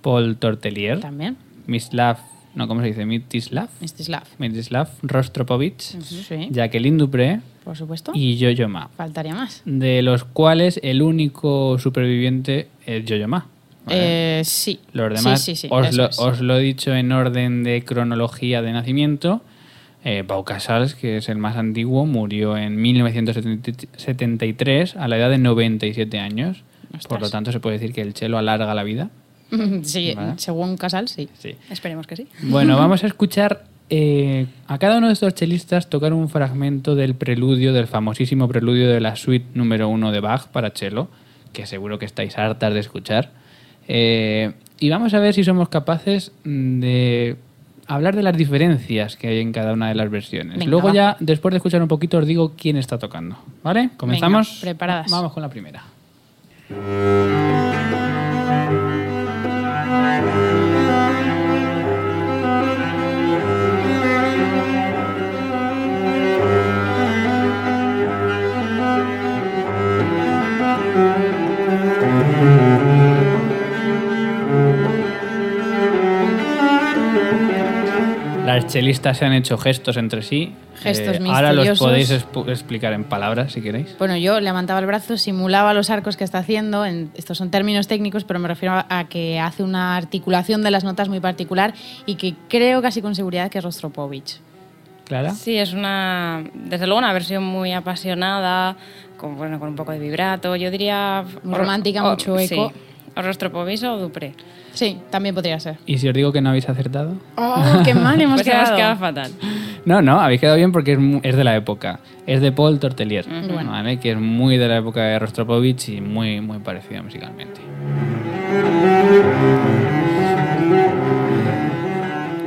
Speaker 3: Paul Tortelier,
Speaker 1: También.
Speaker 3: Mislav, no, ¿cómo se dice? Mitislav.
Speaker 1: Stislav.
Speaker 3: Miroslav Rostropovich,
Speaker 1: Sí,
Speaker 3: Jacqueline Dupré
Speaker 1: por supuesto.
Speaker 3: y Yo-Yo Ma,
Speaker 1: Faltaría más.
Speaker 3: de los cuales el único superviviente es Yo-Yo Ma. ¿Vale?
Speaker 1: Eh, sí.
Speaker 3: los demás
Speaker 1: Sí, sí, sí.
Speaker 3: os, lo,
Speaker 1: es.
Speaker 3: os lo he dicho en orden de cronología de nacimiento. Eh, Pau Casals, que es el más antiguo, murió en 1973 a la edad de 97 años. Por lo tanto, se puede decir que el chelo alarga la vida.
Speaker 1: sí,
Speaker 3: Vale.
Speaker 1: según Casal, sí.
Speaker 3: Sí.
Speaker 4: Esperemos que sí.
Speaker 3: Bueno, vamos a escuchar eh, a cada uno de estos chelistas tocar un fragmento del preludio, del famosísimo preludio de la suite número uno de Bach para cello, que seguro que estáis hartas de escuchar. Eh, y vamos a ver si somos capaces de hablar de las diferencias que hay en cada una de las versiones.
Speaker 1: Venga,
Speaker 3: Luego
Speaker 1: va.
Speaker 3: ya, después de escuchar un poquito, os digo quién está tocando. ¿Vale? ¿Comenzamos?
Speaker 1: preparadas.
Speaker 3: Vamos con la primera. Chelistas se han hecho gestos entre sí.
Speaker 1: Gestos
Speaker 3: Eh, Ahora los podéis explicar en palabras si queréis.
Speaker 1: Bueno, yo levantaba el brazo, simulaba los arcos que está haciendo. en- estos son términos técnicos, pero me refiero a, a que hace una articulación de las notas muy particular y que creo casi con seguridad que es Rostropovich.
Speaker 3: ¿Clara?
Speaker 4: Sí, es una, desde luego, una versión muy apasionada, con, bueno, con un poco de vibrato. Yo diría...
Speaker 1: Muy romántica, mucho eco.
Speaker 4: Sí. O Rostropovich o Dupré.
Speaker 1: Sí, también podría ser.
Speaker 3: ¿Y si os digo que no habéis acertado?
Speaker 1: ¡Oh, qué mal hemos
Speaker 4: Pues
Speaker 1: quedado!
Speaker 4: quedado fatal.
Speaker 3: No, no, habéis quedado bien porque es, de la época. Es de Paul Tortelier,
Speaker 1: Bueno.
Speaker 3: ¿vale? que es muy de la época de Rostropovich y muy, muy parecido musicalmente.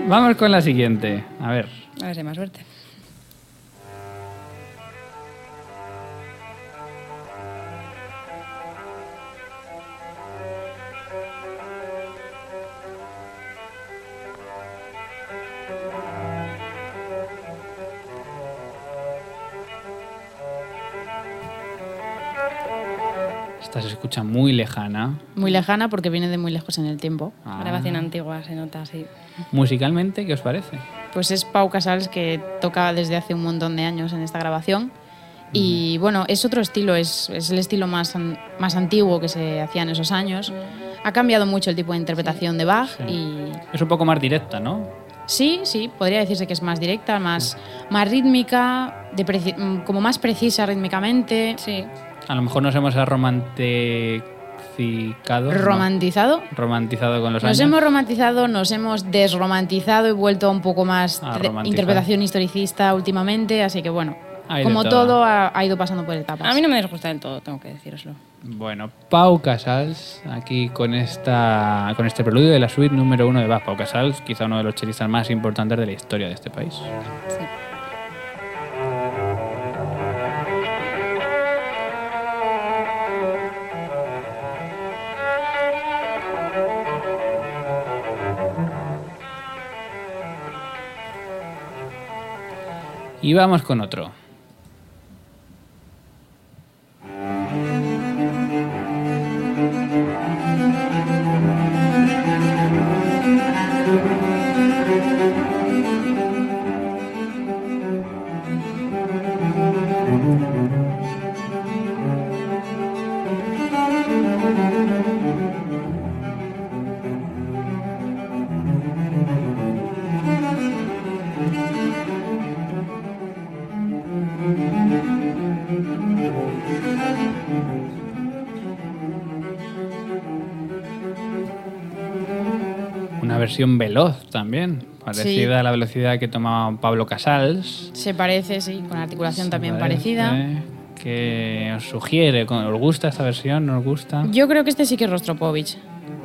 Speaker 3: Vamos con la siguiente. A ver.
Speaker 4: A ver si hay más suerte.
Speaker 3: Esta se escucha muy lejana.
Speaker 1: Muy lejana porque viene de muy lejos en el tiempo.
Speaker 3: Ah.
Speaker 4: Grabación antigua se nota así.
Speaker 3: Musicalmente, ¿qué os parece?
Speaker 1: Pues es Pau Casals que toca desde hace un montón de años en esta grabación. Y bueno, es otro estilo, es, es el estilo más, an- más antiguo que se hacía en esos años. Ha cambiado mucho el tipo de interpretación de Bach y
Speaker 3: Es un poco más directa, ¿no?
Speaker 1: sí, sí, podría decirse que es más directa, más, más rítmica, de como más precisa rítmicamente,
Speaker 4: Sí.
Speaker 3: A lo mejor nos hemos romanticado. ¿no?
Speaker 1: romantizado.
Speaker 3: Romantizado con los
Speaker 1: Nos
Speaker 3: años.
Speaker 1: hemos romantizado, nos hemos desromantizado y vuelto a un poco más interpretación historicista últimamente, así que bueno, como
Speaker 3: todo.
Speaker 1: todo ha, ha ido pasando por etapas.
Speaker 4: A mí no me disgusta del todo, tengo que deciroslo.
Speaker 3: Bueno, Pau Casals, aquí con esta con este preludio de la suite número uno de Bach. Pau Casals, quizá uno de los chelistas más importantes de la historia de este país.
Speaker 4: Sí.
Speaker 3: Y vamos con otro. Versión veloz también, parecida a la velocidad que tomaba Pablo Casals.
Speaker 1: Se parece, sí, con articulación
Speaker 3: Se
Speaker 1: también
Speaker 3: parece,
Speaker 1: parecida.
Speaker 3: Que os sugiere, ¿os gusta esta versión? ¿No os gusta?
Speaker 1: Yo creo que este sí que es Rostropovich.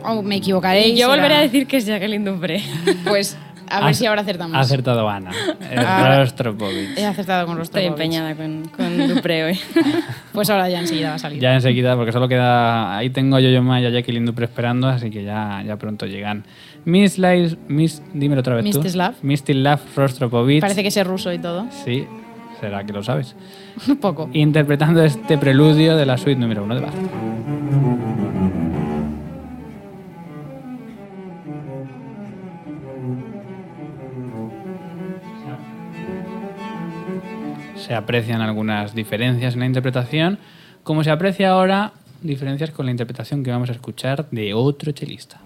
Speaker 1: O me equivocaré.
Speaker 4: Y yo
Speaker 1: será-
Speaker 4: volveré a decir que es Jacqueline Dupré.
Speaker 1: Pues a ver si ahora acertamos.
Speaker 3: Ha acertado Ana. Es
Speaker 1: Ah.
Speaker 3: Rostropovich.
Speaker 1: He acertado con
Speaker 4: Estoy
Speaker 1: Rostropovich.
Speaker 4: empeñada con, con Dupré hoy.
Speaker 1: Pues ahora ya enseguida va a salir.
Speaker 3: Ya enseguida, porque solo queda. Ahí tengo a Yo-Yo Ma y a Jacqueline Dupré esperando, así que ya, ya pronto llegan. Miss Lies, Miss, dímelo otra vez tú.
Speaker 1: Mistislav.
Speaker 3: Mistislav Rostropovich.
Speaker 1: Parece que es ruso y todo.
Speaker 3: Sí, será que lo sabes.
Speaker 1: Un poco.
Speaker 3: Interpretando este preludio de la suite número uno de Bach. Se aprecian algunas diferencias en la interpretación, como se aprecia ahora diferencias con la interpretación que vamos a escuchar de otro chelista.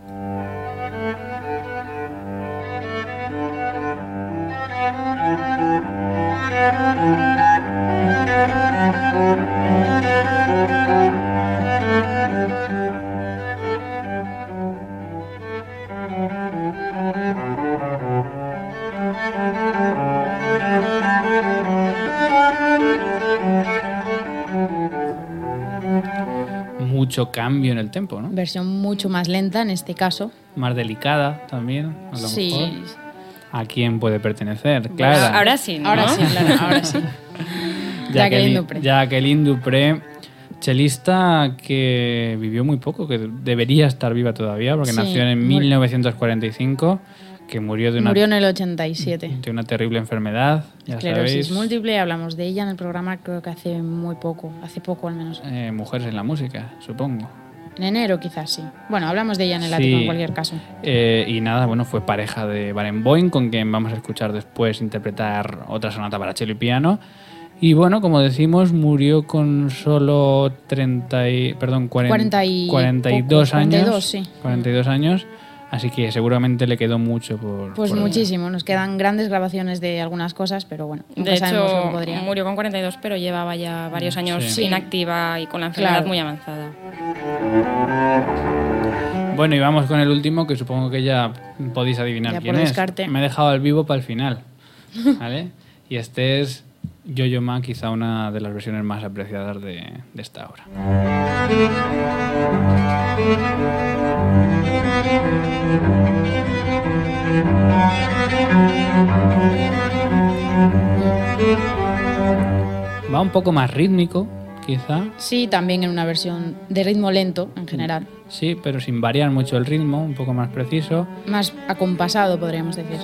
Speaker 3: Mucho cambio en el tempo, ¿no?
Speaker 1: Versión mucho más lenta en este caso.
Speaker 3: Más delicada también, a lo
Speaker 1: Sí.
Speaker 3: mejor. ¿A quién puede pertenecer? Claro.
Speaker 4: Ahora sí, ¿no?
Speaker 1: Ahora sí, claro, ahora sí. Jacqueline Dupré.
Speaker 3: Jacqueline Dupré, chelista que vivió muy poco, que debería estar viva todavía, porque
Speaker 1: Sí,
Speaker 3: nació en
Speaker 1: murió-
Speaker 3: 1945, que murió de una,
Speaker 1: Murió en el 87.
Speaker 3: de una terrible enfermedad, ya
Speaker 1: Esclerosis
Speaker 3: sabéis.
Speaker 1: múltiple, hablamos de ella en el programa creo que hace muy poco, hace poco al menos.
Speaker 3: Eh, mujeres en la música, supongo.
Speaker 1: En enero quizás sí. Bueno, hablamos de ella en el
Speaker 3: Sí.
Speaker 1: ático en cualquier caso.
Speaker 3: Eh, y nada, bueno, fue pareja de Barenboim, con quien vamos a escuchar después interpretar otra sonata para cello y piano. Y bueno, como decimos, murió con solo 30 y, perdón, 40
Speaker 1: 40 y
Speaker 3: 42
Speaker 1: poco,
Speaker 3: años.
Speaker 1: 42, sí.
Speaker 3: 42 años. Así que seguramente le quedó mucho por.
Speaker 1: Pues
Speaker 3: por-
Speaker 1: muchísimo, nos quedan grandes grabaciones de algunas cosas, pero bueno, nunca
Speaker 4: De
Speaker 1: sabemos
Speaker 4: hecho,
Speaker 1: podría.
Speaker 4: murió con 42, pero llevaba ya varios años
Speaker 3: Sí.
Speaker 4: inactiva y con la enfermedad
Speaker 1: Claro.
Speaker 4: muy avanzada.
Speaker 3: Bueno, y vamos con el último, que supongo que ya podéis adivinar
Speaker 1: Ya
Speaker 3: quién
Speaker 1: por
Speaker 3: es.
Speaker 1: descarte.
Speaker 3: Me he dejado al vivo para el final. ¿Vale? y este es Yo-Yo Ma, quizá una de las versiones más apreciadas de, de esta obra. Va un poco más rítmico, quizá.
Speaker 1: Sí, también en una versión de ritmo lento en general.
Speaker 3: Sí, pero sin variar mucho el ritmo, un poco más preciso.
Speaker 1: Más acompasado, podríamos decir.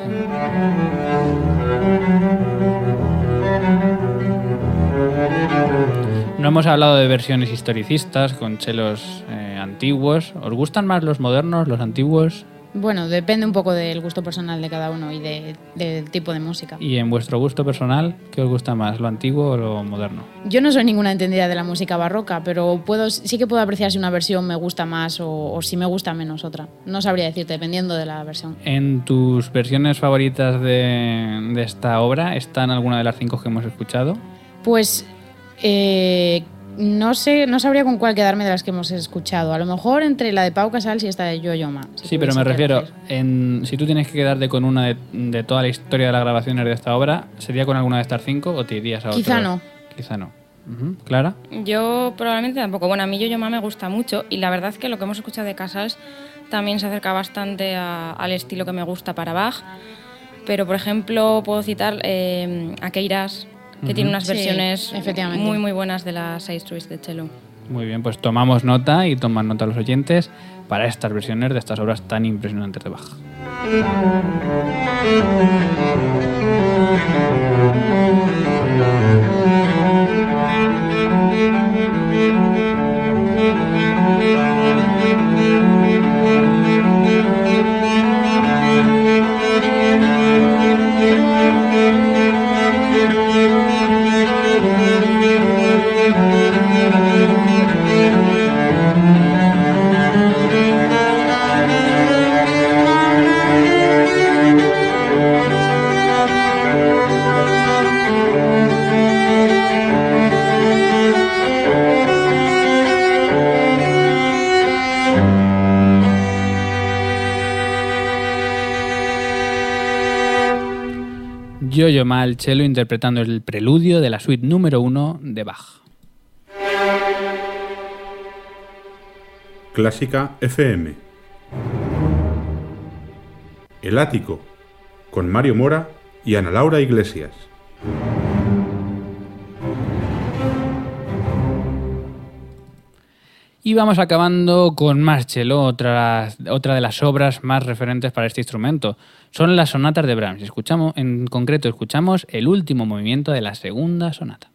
Speaker 3: No hemos hablado de versiones historicistas con chelos eh, antiguos. ¿Os gustan más los modernos, los antiguos?
Speaker 1: Bueno, depende un poco del gusto personal de cada uno y de- del tipo de música.
Speaker 3: Y en vuestro gusto personal, ¿qué os gusta más, lo antiguo o lo moderno?
Speaker 1: Yo no soy ninguna entendida de la música barroca, pero puedo, sí que puedo apreciar si una versión me gusta más o, o si me gusta menos otra. No sabría decirte, dependiendo de la versión.
Speaker 3: ¿En tus versiones favoritas de, de esta obra están alguna de las cinco que hemos escuchado?
Speaker 1: Pues eh, no sé, no sabría con cuál quedarme de las que hemos escuchado. A lo mejor entre la de Pau Casals y esta de Yo Yoma. si
Speaker 3: Sí, pero me refiero, en, si tú tienes que quedarte con una de, de toda la historia de las grabaciones de esta obra, ¿sería con alguna de estas cinco o te irías a otra?
Speaker 1: Quizá no.
Speaker 3: Quizá no. ¿Clara?
Speaker 4: Yo probablemente tampoco. Bueno, a mí Yo-Yo Ma me gusta mucho y la verdad es que lo que hemos escuchado de Casals también se acerca bastante a- al estilo que me gusta para Bach. Pero, por ejemplo, puedo citar eh, a Queiras, que tiene unas
Speaker 1: Sí,
Speaker 4: versiones
Speaker 1: efectivamente.
Speaker 4: muy, muy buenas de las Side Stories de cello.
Speaker 3: Muy bien, pues tomamos nota y toman nota los oyentes para estas versiones de estas obras tan impresionantes de Bach. Al cello interpretando el preludio de la suite número 1 de Bach.
Speaker 5: Clásica FM. El Ático, con Mario Mora y Ana Laura Iglesias.
Speaker 3: Y vamos acabando con Marcello, otra, otra de las obras más referentes para este instrumento. Son las sonatas de Brahms. Escuchamos, en concreto, escuchamos el último movimiento de la segunda sonata.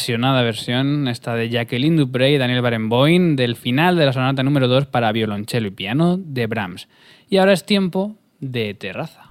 Speaker 3: Apasionada versión, esta de Jacqueline Dupré y Daniel Barenboim, del final de la sonata número 2 para violonchelo y piano de Brahms. Y ahora es tiempo de terraza.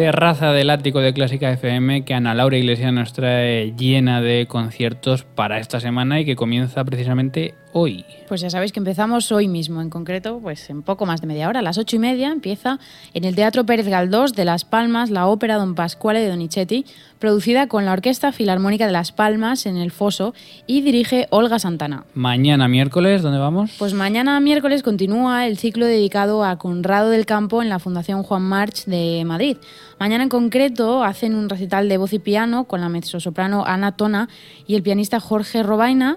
Speaker 3: Terraza del ático de Clásica FM que Ana Laura Iglesias nos trae llena de conciertos para esta semana y que comienza precisamente hoy.
Speaker 1: Pues ya sabéis que empezamos hoy mismo, en concreto, pues en poco más de media hora, a las ocho y media empieza en el Teatro Pérez Galdós de Las Palmas la ópera Don Pasquale de Donizetti, producida con la Orquesta Filarmónica de Las Palmas en el Foso y dirige Olga Santana.
Speaker 3: Mañana miércoles, ¿dónde vamos?
Speaker 1: Pues mañana miércoles continúa el ciclo dedicado a Conrado del Campo en la Fundación Juan March de Madrid. Mañana en concreto hacen un recital de voz y piano con la mezzosoprano Ana Tona y el pianista Jorge Robaina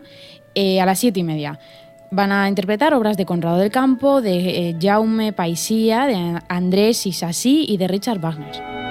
Speaker 1: eh, a las siete y media. Van a interpretar obras de Conrado del Campo, de eh, Jaume Paisía, de Andrés Isasí y de Richard Wagner.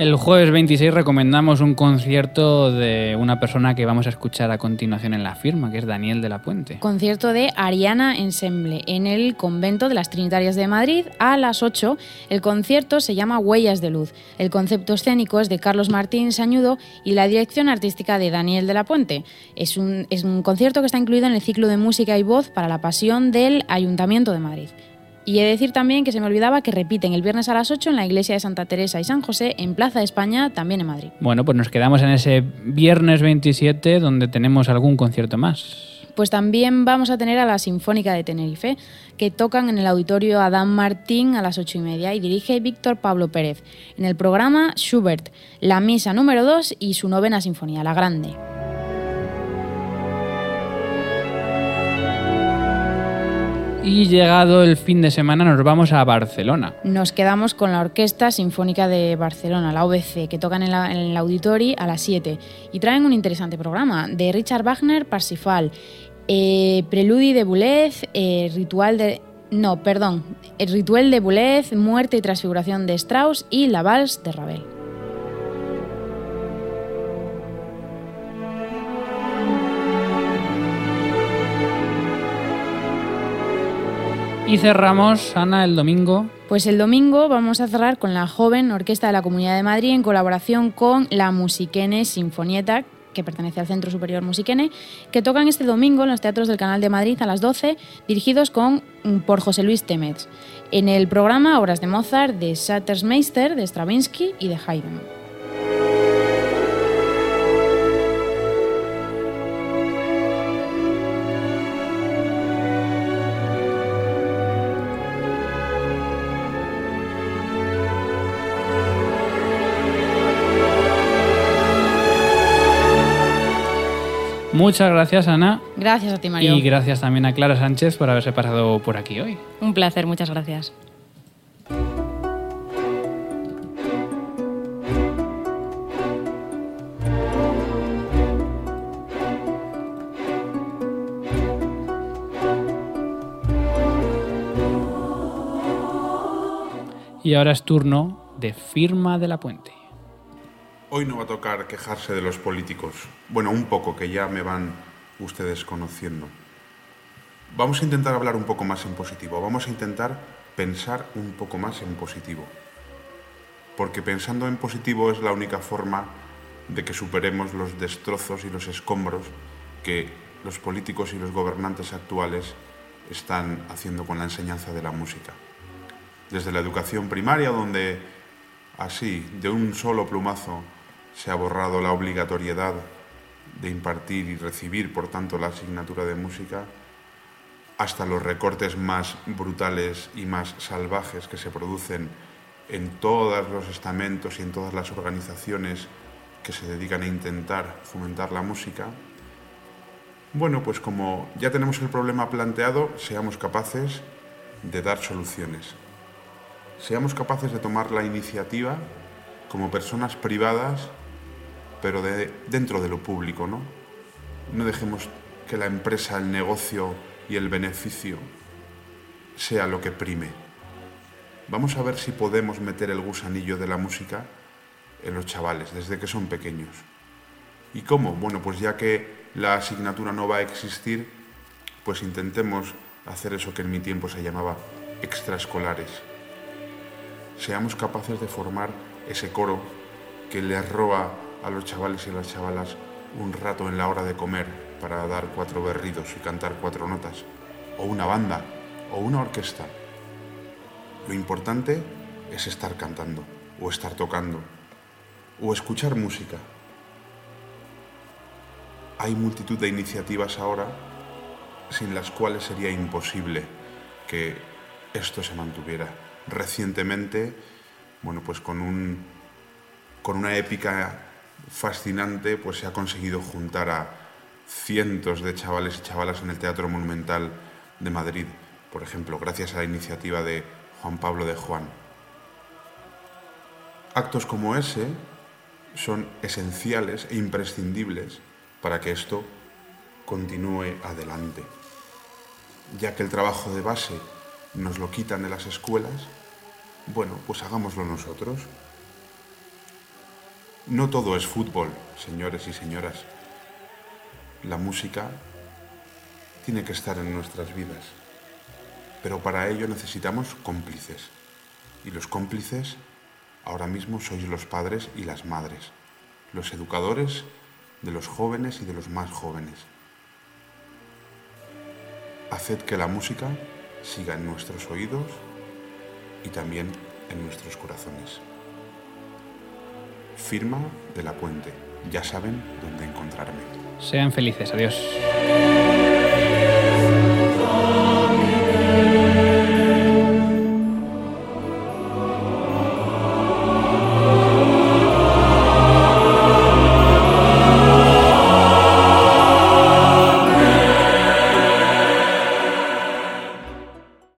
Speaker 3: El jueves 26 recomendamos un concierto de una persona que vamos a escuchar a continuación en la firma, que es Daniel de la Puente.
Speaker 1: Concierto de Ariana Ensemble en el convento de las Trinitarias de Madrid a las 8. El concierto se llama Huellas de Luz. El concepto escénico es de Carlos Martín Sañudo y la dirección artística de Daniel de la Puente. Es un, es un concierto que está incluido en el ciclo de música y voz para la pasión del Ayuntamiento de Madrid. Y he de decir también que se me olvidaba que repiten el viernes a las 8 en la iglesia de Santa Teresa y San José, en Plaza de España, también en Madrid.
Speaker 3: Bueno, pues nos quedamos en ese viernes 27 donde tenemos algún concierto más.
Speaker 1: Pues también vamos a tener a la Sinfónica de Tenerife, que tocan en el auditorio Adán Martín a las ocho y media y dirige Víctor Pablo Pérez. En el programa Schubert, la misa número 2 y su novena sinfonía, la grande.
Speaker 3: Y llegado el fin de semana nos vamos a Barcelona.
Speaker 1: Nos quedamos con la Orquesta Sinfónica de Barcelona, la OBC, que tocan en, el Auditori a las 7 y traen un interesante programa de Richard Wagner, Parsifal, eh, Preludi de Boulez, eh, Ritual de... No, perdón, el Ritual de Boulez, Muerte y Transfiguración de Strauss y La Vals de Ravel.
Speaker 3: Y cerramos, Ana, el domingo.
Speaker 1: Pues el domingo vamos a cerrar con la joven Orquesta de la Comunidad de Madrid en colaboración con la Musiquene Sinfonieta, que pertenece al Centro Superior Musiquene, que tocan este domingo en los teatros del Canal de Madrid a las 12, dirigidos con, por José Luis Temetz. En el programa obras de Mozart, de Sattersmeister, de Stravinsky y de Haydn.
Speaker 3: Muchas gracias, Ana.
Speaker 1: Gracias a ti, Mario.
Speaker 3: Y gracias también a Clara Sánchez por haberse pasado por aquí hoy.
Speaker 4: Un placer, muchas gracias.
Speaker 3: Y ahora es turno de firma de la puente.
Speaker 5: Hoy no va a tocar quejarse de los políticos. Bueno, un poco, que ya me van ustedes conociendo. Vamos a intentar hablar un poco más en positivo. Vamos a intentar pensar un poco más en positivo. Porque pensando en positivo es la única forma de que superemos los destrozos y los escombros que los políticos y los gobernantes actuales están haciendo con la enseñanza de la música. Desde la educación primaria, donde así, de un solo plumazo, se ha borrado la obligatoriedad de impartir y recibir, por tanto, la asignatura de música, hasta los recortes más brutales y más salvajes que se producen en todos los estamentos y en todas las organizaciones que se dedican a intentar fomentar la música. Bueno, pues como ya tenemos el problema planteado, seamos capaces de dar soluciones. Seamos capaces de tomar la iniciativa como personas privadas pero de, dentro de lo público, ¿no? No dejemos que la empresa, el negocio y el beneficio sea lo que prime. Vamos a ver si podemos meter el gusanillo de la música en los chavales desde que son pequeños. ¿Y cómo? Bueno, pues ya que la asignatura no va a existir, pues intentemos hacer eso que en mi tiempo se llamaba extraescolares. Seamos capaces de formar ese coro que les roba a los chavales y las chavalas un rato en la hora de comer para dar cuatro berridos y cantar cuatro notas, o una banda, o una orquesta. Lo importante es estar cantando, o estar tocando, o escuchar música. Hay multitud de iniciativas ahora sin las cuales sería imposible que esto se mantuviera. Recientemente, bueno, pues con, un, con una épica fascinante, pues se ha conseguido juntar a cientos de chavales y chavalas en el Teatro Monumental de Madrid, por ejemplo, gracias a la iniciativa de Juan Pablo de Juan. Actos como ese son esenciales e imprescindibles para que esto continúe adelante. Ya que el trabajo de base nos lo quitan de las escuelas, bueno, pues hagámoslo nosotros. No todo es fútbol, señores y señoras. La música tiene que estar en nuestras vidas, pero para ello necesitamos cómplices. Y los cómplices ahora mismo sois los padres y las madres, los educadores de los jóvenes y de los más jóvenes. Haced que la música siga en nuestros oídos y también en nuestros corazones. Firma de la Puente. Ya saben dónde encontrarme.
Speaker 3: Sean felices. Adiós.